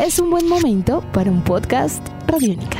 es un buen momento para un podcast Radiónica.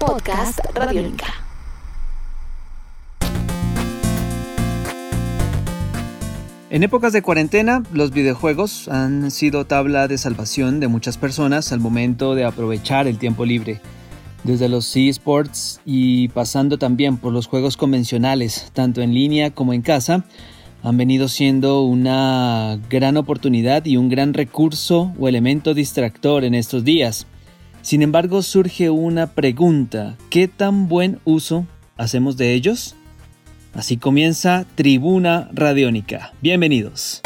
Podcast Radiónica. En épocas de cuarentena, los videojuegos han sido tabla de salvación de muchas personas al momento de aprovechar el tiempo libre. Desde los eSports y pasando también por los juegos convencionales, tanto en línea como en casa, han venido siendo una gran oportunidad y un gran recurso o elemento distractor en estos días. Sin embargo, surge una pregunta, ¿qué tan buen uso hacemos de ellos? Así comienza Tribuna Radiónica. Bienvenidos.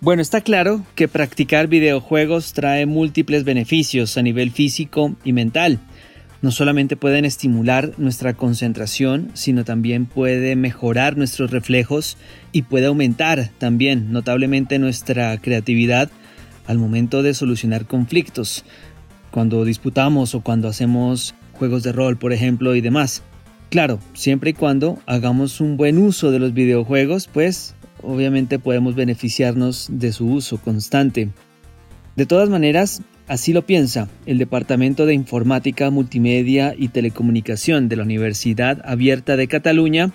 Bueno, está claro que practicar videojuegos trae múltiples beneficios a nivel físico y mental no solamente pueden estimular nuestra concentración, sino también puede mejorar nuestros reflejos y puede aumentar también notablemente nuestra creatividad al momento de solucionar conflictos, cuando disputamos o cuando hacemos juegos de rol, por ejemplo, y demás. Claro, siempre y cuando hagamos un buen uso de los videojuegos, pues obviamente podemos beneficiarnos de su uso constante. De todas maneras, Así lo piensa el Departamento de Informática, Multimedia y Telecomunicación de la Universidad Abierta de Cataluña,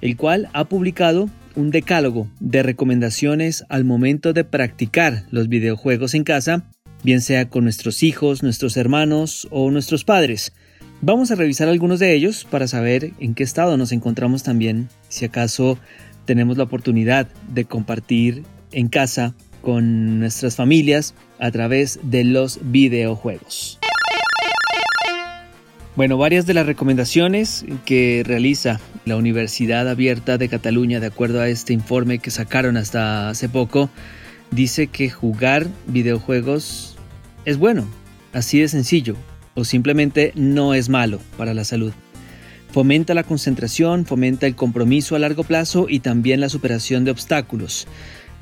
el cual ha publicado un decálogo de recomendaciones al momento de practicar los videojuegos en casa, bien sea con nuestros hijos, nuestros hermanos o nuestros padres. Vamos a revisar algunos de ellos para saber en qué estado nos encontramos también, si acaso tenemos la oportunidad de compartir en casa con nuestras familias a través de los videojuegos. Bueno, varias de las recomendaciones que realiza la Universidad Abierta de Cataluña, de acuerdo a este informe que sacaron hasta hace poco, dice que jugar videojuegos es bueno, así de sencillo, o simplemente no es malo para la salud. Fomenta la concentración, fomenta el compromiso a largo plazo y también la superación de obstáculos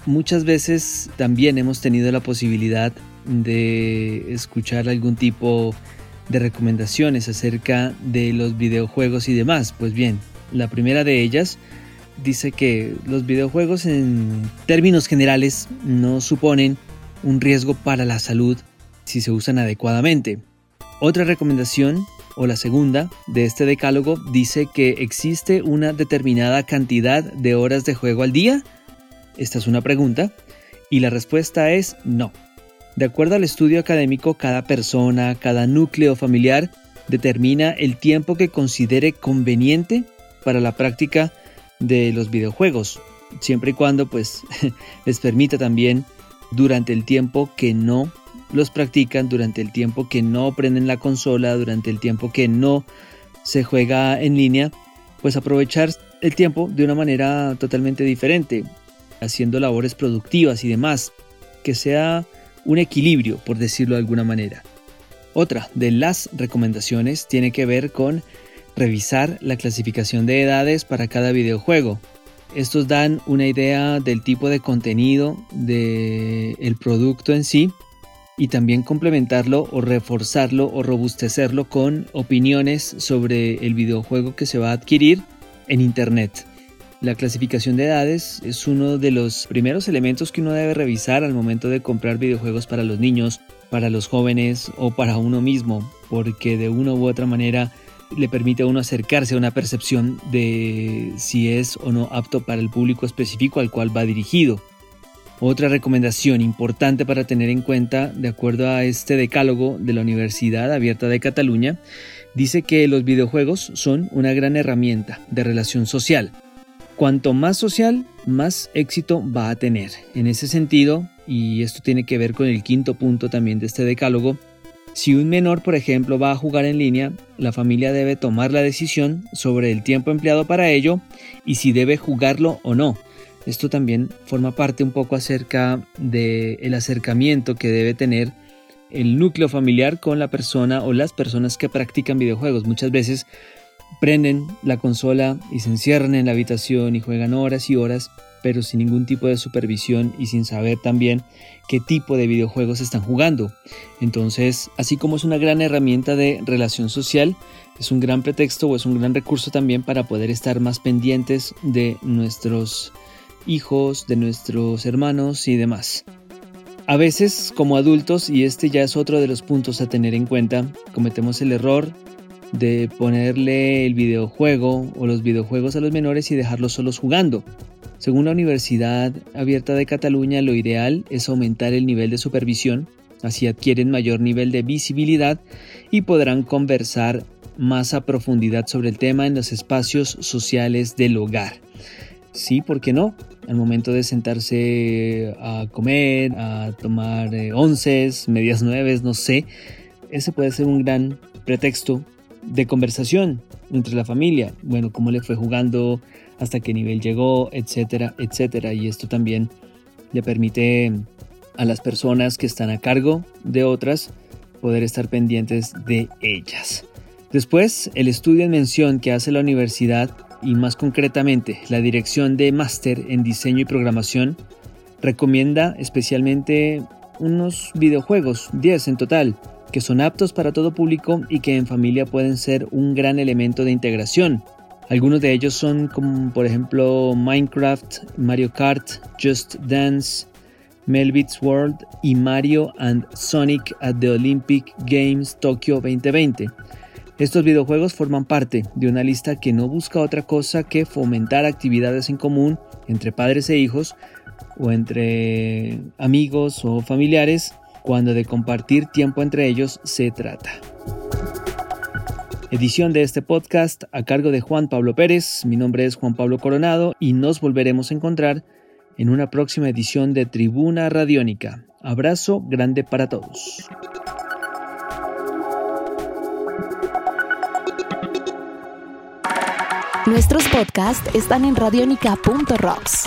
muchas veces también hemos tenido la posibilidad de escuchar algún tipo de recomendaciones acerca de los videojuegos y demás. Pues bien, la primera de ellas dice que los videojuegos en términos generales no suponen un riesgo para la salud si se usan adecuadamente. Otra recomendación, o la segunda, de este decálogo dice que existe una determinada cantidad de horas de juego al día esta es una pregunta y la respuesta es no. De acuerdo al estudio académico, cada persona, cada núcleo familiar determina el tiempo que considere conveniente para la práctica de los videojuegos, siempre y cuando pues les permita también durante el tiempo que no los practican, durante el tiempo que no prenden la consola, durante el tiempo que no se juega en línea, pues aprovechar el tiempo de una manera totalmente diferente haciendo labores productivas y demás, que sea un equilibrio, por decirlo de alguna manera. Otra de las recomendaciones tiene que ver con revisar la clasificación de edades para cada videojuego. Estos dan una idea del tipo de contenido del el producto en sí y también complementarlo o reforzarlo o robustecerlo con opiniones sobre el videojuego que se va a adquirir en Internet. La clasificación de edades es uno de los primeros elementos que uno debe revisar al momento de comprar videojuegos para los niños, para los jóvenes o para uno mismo, porque de una u otra manera le permite a uno acercarse a una percepción de si es o no apto para el público específico al cual va dirigido. Otra recomendación importante para tener en cuenta, de acuerdo a este decálogo de la Universidad Abierta de Cataluña, dice que los videojuegos son una gran herramienta de relación social Cuanto más social, más éxito va a tener. En ese sentido, y esto tiene que ver con el quinto punto también de este decálogo, si un menor, por ejemplo, va a jugar en línea, la familia debe tomar la decisión sobre el tiempo empleado para ello y si debe jugarlo o no. Esto también forma parte un poco acerca del acercamiento que debe tener el núcleo familiar con la persona o las personas que practican videojuegos. Muchas veces prenden la consola y se encierran en la habitación y juegan horas y horas, pero sin ningún tipo de supervisión y sin saber también qué tipo de videojuegos están jugando. Entonces, así como es una gran herramienta de relación social, es un gran pretexto o es un gran recurso también para poder estar más pendientes de nuestros hijos, de nuestros hermanos y demás. A veces, como adultos, y este ya es otro de los puntos a tener en cuenta, cometemos el error de ponerle el videojuego o los videojuegos a los menores y dejarlos solos jugando. Según la Universidad Abierta de Cataluña, lo ideal es aumentar el nivel de supervisión, así adquieren mayor nivel de visibilidad y podrán conversar más a profundidad sobre el tema en los espacios sociales del hogar. Sí, ¿por qué no? Al momento de sentarse a comer, a tomar eh, onces, medias nueves, no sé, ese puede ser un gran pretexto de conversación entre la familia. Bueno, cómo le fue jugando, hasta qué nivel llegó, etcétera, etcétera. Y esto también le permite a las personas que están a cargo de otras poder estar pendientes de ellas. Después, el estudio en mención que hace la universidad y más concretamente la Dirección de Máster en Diseño y Programación recomienda especialmente unos videojuegos, 10 en total, que son aptos para todo público y que en familia pueden ser un gran elemento de integración. Algunos de ellos son como por ejemplo Minecraft, Mario Kart, Just Dance, Melbits World y Mario and Sonic at the Olympic Games Tokyo 2020. Estos videojuegos forman parte de una lista que no busca otra cosa que fomentar actividades en común entre padres e hijos o entre amigos o familiares cuando de compartir tiempo entre ellos se trata. Edición de este podcast a cargo de Juan Pablo Pérez. Mi nombre es Juan Pablo Coronado y nos volveremos a encontrar en una próxima edición de Tribuna Radiónica. Abrazo grande para todos. Nuestros podcasts están en radionica.rocks,